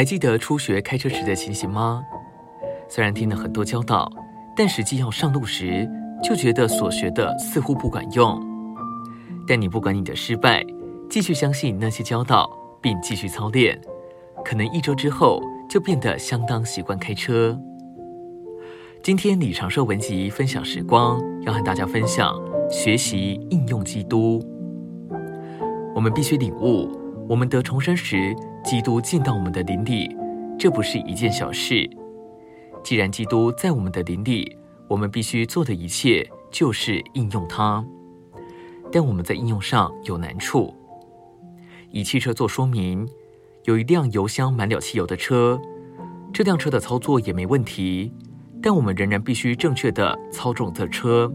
还记得初学开车时的情形吗？虽然听了很多教导，但实际要上路时，就觉得所学的似乎不管用。但你不管你的失败，继续相信那些教导，并继续操练，可能一周之后就变得相当习惯开车。今天李长寿文集分享时光，要和大家分享学习应用基督。我们必须领悟，我们得重生时，基督进到我们的灵里，这不是一件小事。既然基督在我们的灵里，我们必须做的一切就是应用它。但我们在应用上有难处。以汽车做说明，有一辆油箱满了汽油的车，这辆车的操作也没问题，但我们仍然必须正确的操纵这车。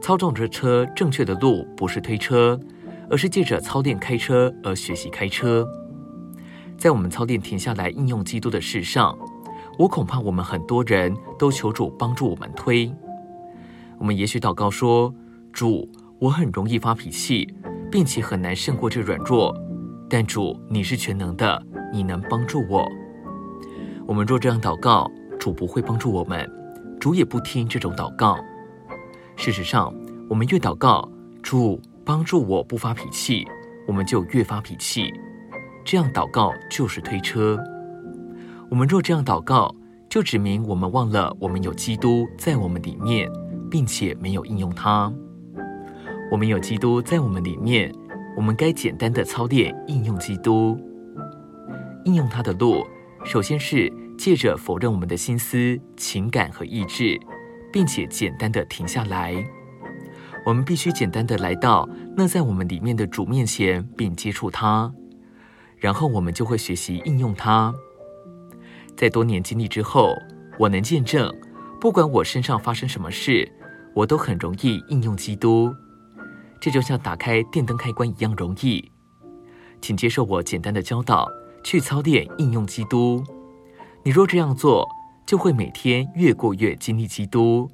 操纵这车正确的路不是推车，而是借着操练开车而学习开车。在我们操练停下来应用基督的事上，我恐怕我们很多人都求主帮助我们推。我们也许祷告说：“主，我很容易发脾气，并且很难胜过这软弱。但主，你是全能的，你能帮助我。”我们若这样祷告，主不会帮助我们，主也不听这种祷告。事实上，我们越祷告，主帮助我不发脾气，我们就越发脾气。这样祷告就是推车。我们若这样祷告，就指明我们忘了我们有基督在我们里面，并且没有应用它。我们有基督在我们里面，我们该简单的操练应用基督。应用它的路，首先是借着否认我们的心思、情感和意志，并且简单的停下来。我们必须简单的来到那在我们里面的主面前，并接触它。然后我们就会学习应用它。在多年经历之后，我能见证，不管我身上发生什么事，我都很容易应用基督。这就像打开电灯开关一样容易。请接受我简单的教导，去操练应用基督。你若这样做，就会每天越过越经历基督。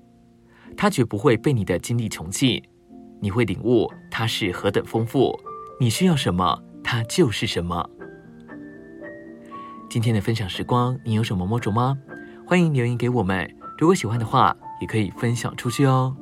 他绝不会被你的经历穷尽，你会领悟他是何等丰富。你需要什么？它就是什么。今天的分享时光，你有什么摸着吗？欢迎留言给我们。如果喜欢的话，也可以分享出去哦。